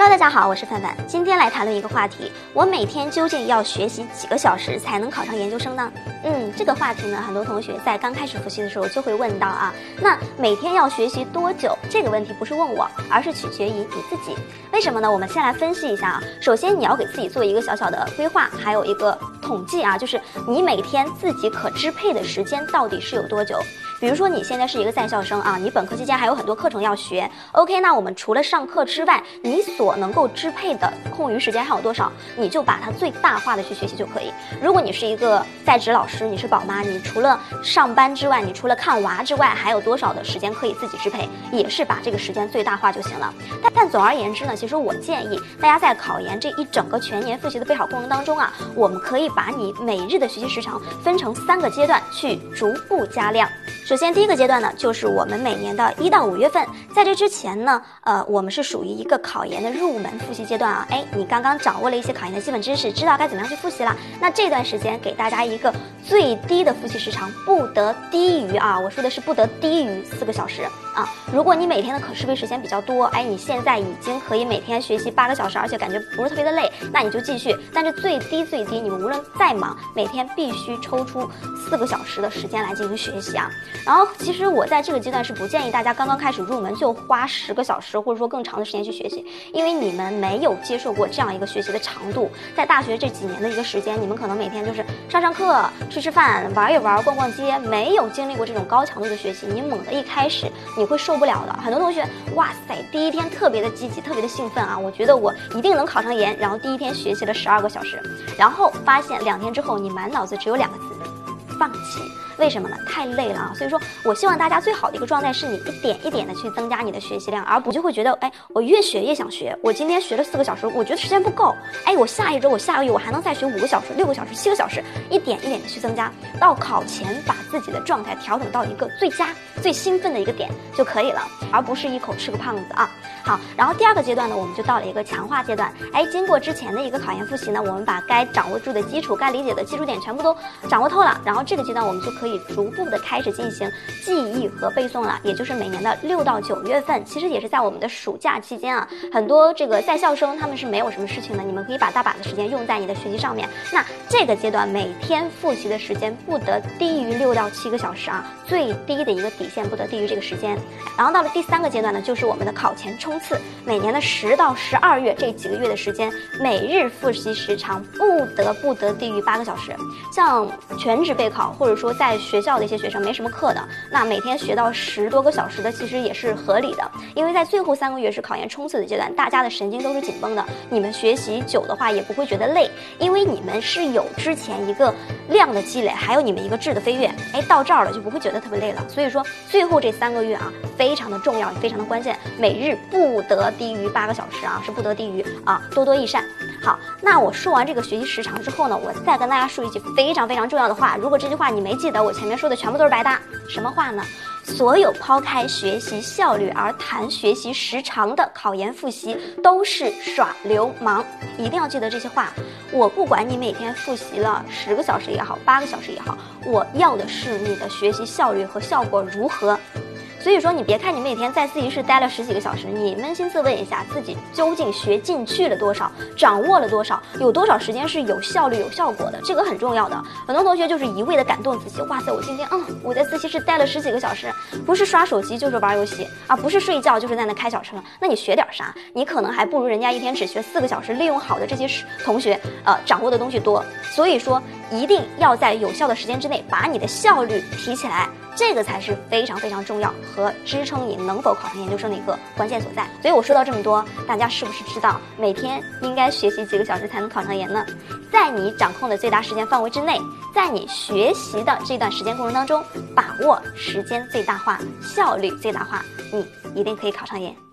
Hello，大家好，我是范范，今天来谈论一个话题：我每天究竟要学习几个小时才能考上研究生呢？嗯，这个话题呢，很多同学在刚开始复习的时候就会问到啊。那每天要学习多久？这个问题不是问我，而是取决于你自己。为什么呢？我们先来分析一下啊。首先，你要给自己做一个小小的规划，还有一个统计啊，就是你每天自己可支配的时间到底是有多久。比如说你现在是一个在校生啊，你本科期间还有很多课程要学。OK，那我们除了上课之外，你所能够支配的空余时间还有多少？你就把它最大化的去学习就可以。如果你是一个在职老师，你是宝妈，你除了上班之外，你除了看娃之外，还有多少的时间可以自己支配？也是把这个时间最大化就行了。但但总而言之呢，其实我建议大家在考研这一整个全年复习的备考过程当中啊，我们可以把你每日的学习时长分成三个阶段去逐步加量。首先，第一个阶段呢，就是我们每年的一到五月份，在这之前呢，呃，我们是属于一个考研的入门复习阶段啊。哎，你刚刚掌握了一些考研的基本知识，知道该怎么样去复习了。那这段时间给大家一个最低的复习时长，不得低于啊，我说的是不得低于四个小时啊。如果你每天的可支配时间比较多，哎，你现在已经可以每天学习八个小时，而且感觉不是特别的累，那你就继续。但是最低最低，你们无论再忙，每天必须抽出四个小时的时间来进行学习啊。然后，其实我在这个阶段是不建议大家刚刚开始入门就花十个小时或者说更长的时间去学习，因为你们没有接受过这样一个学习的长度。在大学这几年的一个时间，你们可能每天就是上上课、吃吃饭、玩一玩、逛逛街，没有经历过这种高强度的学习，你猛的一开始你会受不了的。很多同学，哇塞，第一天特别的积极，特别的兴奋啊，我觉得我一定能考上研。然后第一天学习了十二个小时，然后发现两天之后你满脑子只有两个字：放弃。为什么呢？太累了啊！所以说我希望大家最好的一个状态是你一点一点的去增加你的学习量，而不就会觉得，哎，我越学越想学。我今天学了四个小时，我觉得时间不够。哎，我下一周、我下个月我还能再学五个小时、六个小时、七个小时，一点一点的去增加，到考前把自己的状态调整到一个最佳、最兴奋的一个点就可以了，而不是一口吃个胖子啊。好，然后第二个阶段呢，我们就到了一个强化阶段。哎，经过之前的一个考研复习呢，我们把该掌握住的基础、该理解的基础点全部都掌握透了。然后这个阶段我们就可以。逐步的开始进行记忆和背诵了，也就是每年的六到九月份，其实也是在我们的暑假期间啊。很多这个在校生他们是没有什么事情的，你们可以把大把的时间用在你的学习上面。那这个阶段每天复习的时间不得低于六到七个小时啊，最低的一个底线不得低于这个时间。然后到了第三个阶段呢，就是我们的考前冲次，每年的十到十二月这几个月的时间，每日复习时长不得不得低于八个小时。像全职备考或者说在学校的一些学生没什么课的，那每天学到十多个小时的，其实也是合理的。因为在最后三个月是考研冲刺的阶段，大家的神经都是紧绷的。你们学习久的话也不会觉得累，因为你们是有之前一个量的积累，还有你们一个质的飞跃。哎，到这儿了就不会觉得特别累了。所以说，最后这三个月啊，非常的重要，也非常的关键。每日不得低于八个小时啊，是不得低于啊，多多益善。好，那我说完这个学习时长之后呢，我再跟大家说一句非常非常重要的话。如果这句话你没记得，我前面说的全部都是白搭。什么话呢？所有抛开学习效率而谈学习时长的考研复习都是耍流氓。一定要记得这些话。我不管你每天复习了十个小时也好，八个小时也好，我要的是你的学习效率和效果如何。所以说，你别看你每天在自习室待了十几个小时，你扪心自问一下，自己究竟学进去了多少，掌握了多少，有多少时间是有效率、有效果的？这个很重要的。很多同学就是一味的感动自己，哇塞，我今天，嗯，我在自习室待了十几个小时，不是刷手机就是玩游戏啊，不是睡觉就是在那开小车。那你学点啥？你可能还不如人家一天只学四个小时，利用好的这些同学，呃，掌握的东西多。所以说，一定要在有效的时间之内把你的效率提起来。这个才是非常非常重要和支撑你能否考上研究生的一个关键所在。所以我说到这么多，大家是不是知道每天应该学习几个小时才能考上研呢？在你掌控的最大时间范围之内，在你学习的这段时间过程当中，把握时间最大化、效率最大化，你一定可以考上研。